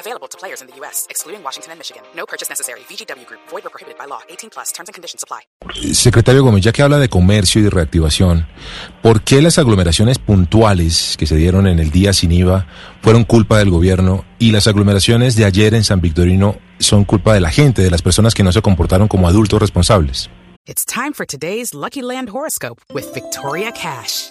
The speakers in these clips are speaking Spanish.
Available to players in the U.S., excluding Washington and Michigan. No purchase necessary. VGW Group. Void or prohibited by law. 18 plus. Terms and conditions apply. Secretario Gómez, ya que habla de comercio y de reactivación, ¿por qué las aglomeraciones puntuales que se dieron en el día sin IVA fueron culpa del gobierno y las aglomeraciones de ayer en San Victorino son culpa de la gente, de las personas que no se comportaron como adultos responsables? It's time for today's Lucky Land horoscope with Victoria Cash.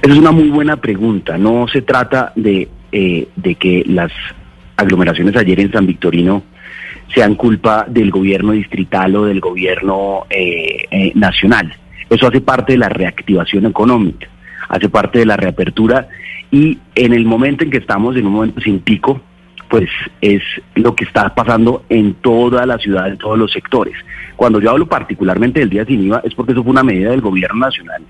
Esa es una muy buena pregunta. No se trata de, eh, de que las aglomeraciones ayer en San Victorino sean culpa del gobierno distrital o del gobierno eh, eh, nacional. Eso hace parte de la reactivación económica, hace parte de la reapertura y en el momento en que estamos en un momento sin pico, pues es lo que está pasando en toda la ciudad, en todos los sectores. Cuando yo hablo particularmente del día sin IVA es porque eso fue una medida del gobierno nacional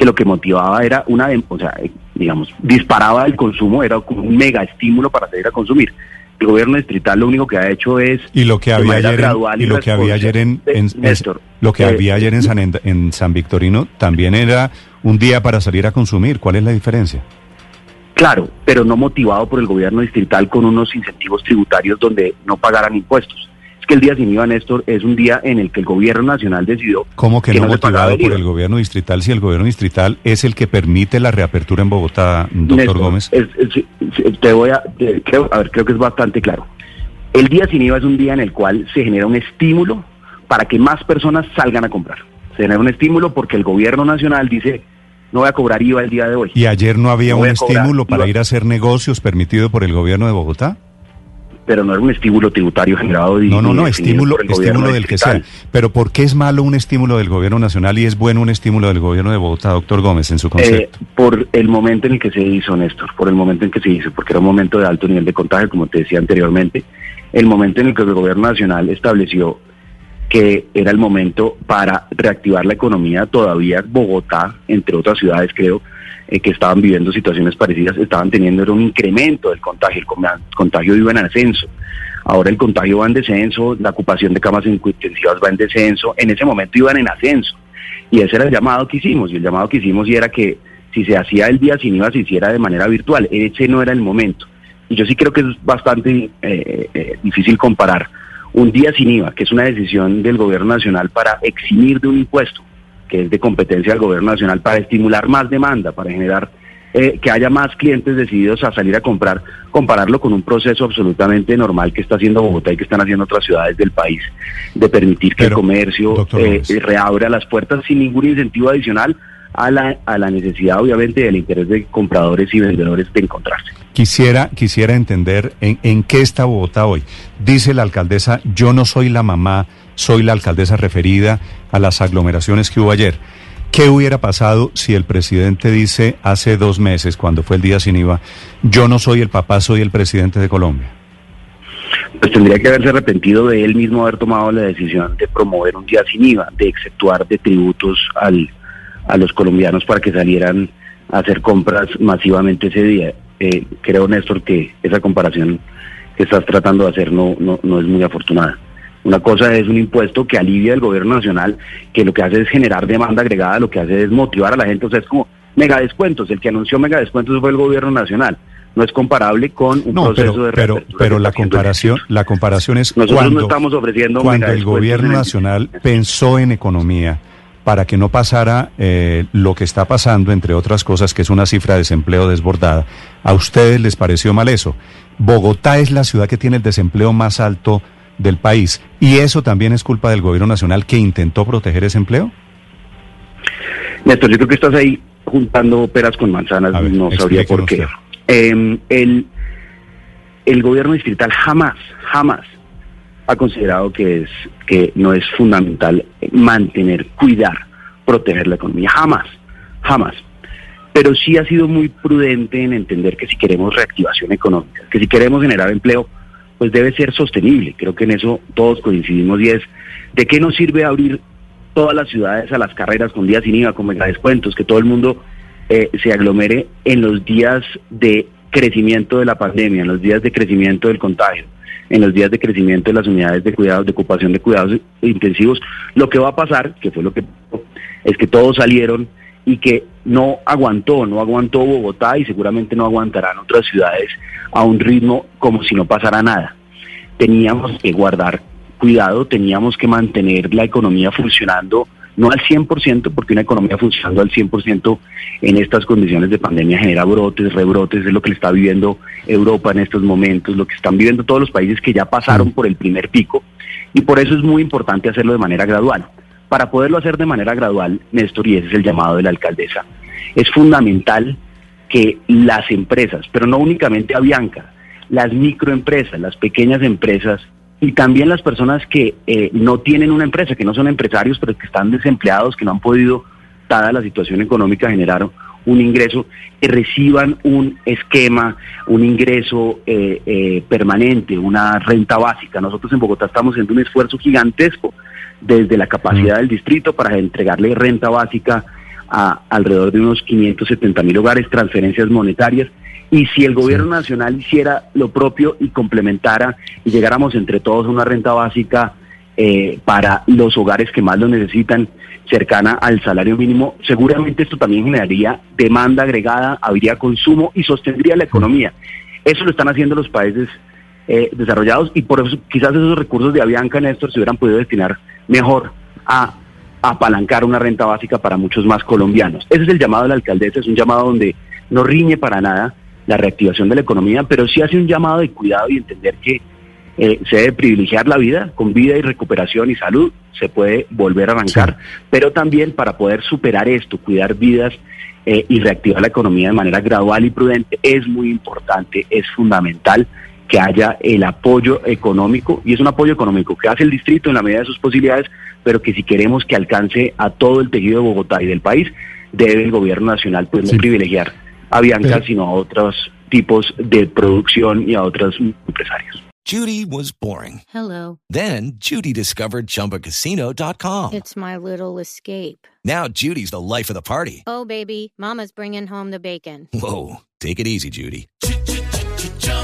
que lo que motivaba era una, o sea, digamos, disparaba el consumo, era como un mega estímulo para salir a consumir. El gobierno distrital lo único que ha hecho es y lo que había ayer en, gradual y lo que había ayer en, Néstor, lo que eh, había ayer en San en San Victorino también era un día para salir a consumir. ¿Cuál es la diferencia? Claro, pero no motivado por el gobierno distrital con unos incentivos tributarios donde no pagaran impuestos. Que el día sin IVA, Néstor, es un día en el que el gobierno nacional decidió ¿Cómo que, no, motivado el por el gobierno distrital si el gobierno distrital es el que permite la reapertura en Bogotá, doctor Néstor, Gómez? es- te voy a, te- creo, a ver, creo que es bastante claro. El día sin IVA es un día en el cual se genera un estímulo para que más personas salgan a comprar. Se genera un estímulo porque el gobierno nacional dice, no voy a cobrar IVA el día de hoy. ¿Y ayer no había No un estímulo para IVA. ir a hacer negocios permitido por el gobierno de Bogotá? Pero no era un estímulo tributario generado. No, no, no, estímulo, estímulo del que sea. Pero ¿por qué es malo un estímulo del gobierno nacional y es bueno un estímulo del gobierno de Bogotá, doctor Gómez, en su Eh, concepto? por el momento en el que se hizo, Néstor, por el momento en que se hizo, porque era un momento de alto nivel de contagio, como te decía anteriormente, el momento en el que el gobierno nacional estableció que era el momento para reactivar la economía, todavía Bogotá, entre otras ciudades creo, eh, que estaban viviendo situaciones parecidas, estaban teniendo un incremento del contagio, el contagio iba en ascenso. Ahora el contagio va en descenso, la ocupación de camas intensivas va en descenso, en ese momento iban en ascenso. Y ese era el llamado que hicimos, y el llamado que hicimos era que si se hacía el día sin IVA se hiciera de manera virtual. Ese no era el momento. Y yo sí creo que es bastante eh, eh, difícil comparar un día sin IVA, que es una decisión del gobierno nacional para eximir de un impuesto, que es de competencia del gobierno nacional, para estimular más demanda, para generar eh, que haya más clientes decididos a salir a comprar, compararlo con un proceso absolutamente normal que está haciendo Bogotá y que están haciendo otras ciudades del país, de permitir que Pero, el comercio eh, Gómez. reabra las puertas sin ningún incentivo adicional a la, a la necesidad, obviamente, del interés de compradores y vendedores de encontrarse. Quisiera, quisiera entender en, en qué está Bogotá hoy. Dice la alcaldesa, yo no soy la mamá, soy la alcaldesa referida a las aglomeraciones que hubo ayer. ¿Qué hubiera pasado si el presidente dice hace dos meses, cuando fue el día sin IVA, yo no soy el papá, soy el presidente de Colombia? Pues tendría que haberse arrepentido de él mismo haber tomado la decisión de promover un día sin IVA, de exceptuar de tributos al, a los colombianos para que salieran a hacer compras masivamente ese día. Eh, creo, Néstor, que esa comparación que estás tratando de hacer no, no, no es muy afortunada. Una cosa es un impuesto que alivia el gobierno nacional, que lo que hace es generar demanda agregada, lo que hace es motivar a la gente, o sea, es como mega descuentos. El que anunció mega descuentos fue el gobierno nacional. No es comparable con un No, proceso pero, de pero, pero la comparación, la comparación es Nosotros cuando, no estamos ofreciendo cuando el gobierno nacional pensó en economía para que no pasara eh, lo que está pasando, entre otras cosas, que es una cifra de desempleo desbordada. ¿A ustedes les pareció mal eso? Bogotá es la ciudad que tiene el desempleo más alto del país y eso también es culpa del gobierno nacional que intentó proteger ese empleo. Néstor, yo creo que estás ahí juntando peras con manzanas, ver, no sabría por qué. Eh, el, el gobierno distrital jamás, jamás ha considerado que es que no es fundamental mantener, cuidar, proteger la economía, jamás, jamás. Pero sí ha sido muy prudente en entender que si queremos reactivación económica, que si queremos generar empleo, pues debe ser sostenible. Creo que en eso todos coincidimos y es de qué nos sirve abrir todas las ciudades a las carreras con días sin IVA, con mega descuentos, que todo el mundo eh, se aglomere en los días de crecimiento de la pandemia, en los días de crecimiento del contagio, en los días de crecimiento de las unidades de cuidados, de ocupación de cuidados intensivos. Lo que va a pasar, que fue lo que es que todos salieron y que no aguantó, no aguantó Bogotá y seguramente no aguantarán otras ciudades a un ritmo como si no pasara nada. Teníamos que guardar cuidado, teníamos que mantener la economía funcionando, no al 100%, porque una economía funcionando al 100% en estas condiciones de pandemia genera brotes, rebrotes, es lo que le está viviendo Europa en estos momentos, lo que están viviendo todos los países que ya pasaron por el primer pico, y por eso es muy importante hacerlo de manera gradual. Para poderlo hacer de manera gradual, Néstor, y ese es el llamado de la alcaldesa, es fundamental que las empresas, pero no únicamente Avianca, las microempresas, las pequeñas empresas y también las personas que eh, no tienen una empresa, que no son empresarios, pero que están desempleados, que no han podido, dada la situación económica, generar un ingreso, que reciban un esquema, un ingreso eh, eh, permanente, una renta básica. Nosotros en Bogotá estamos haciendo un esfuerzo gigantesco desde la capacidad del distrito para entregarle renta básica a alrededor de unos 570 mil hogares, transferencias monetarias. Y si el gobierno nacional hiciera lo propio y complementara y llegáramos entre todos a una renta básica eh, para los hogares que más lo necesitan, cercana al salario mínimo, seguramente esto también generaría demanda agregada, habría consumo y sostendría la economía. Eso lo están haciendo los países eh, desarrollados y por eso quizás esos recursos de Avianca, Néstor, se hubieran podido destinar mejor a apalancar una renta básica para muchos más colombianos. Ese es el llamado de la alcaldesa, es un llamado donde no riñe para nada la reactivación de la economía, pero sí hace un llamado de cuidado y entender que eh, se debe privilegiar la vida, con vida y recuperación y salud se puede volver a arrancar, pero también para poder superar esto, cuidar vidas eh, y reactivar la economía de manera gradual y prudente, es muy importante, es fundamental que haya el apoyo económico, y es un apoyo económico que hace el distrito en la medida de sus posibilidades, pero que si queremos que alcance a todo el tejido de Bogotá y del país, debe el gobierno nacional pues no privilegiar a Bianca, Pero- sino a otros tipos de producción y a otros empresarios. Judy was boring. Hello. Then Judy discovered ChumbaCasino.com. It's my little escape. Now Judy's the life of the party. Oh, baby, Mama's bringing home the bacon. Whoa, take it easy, Judy.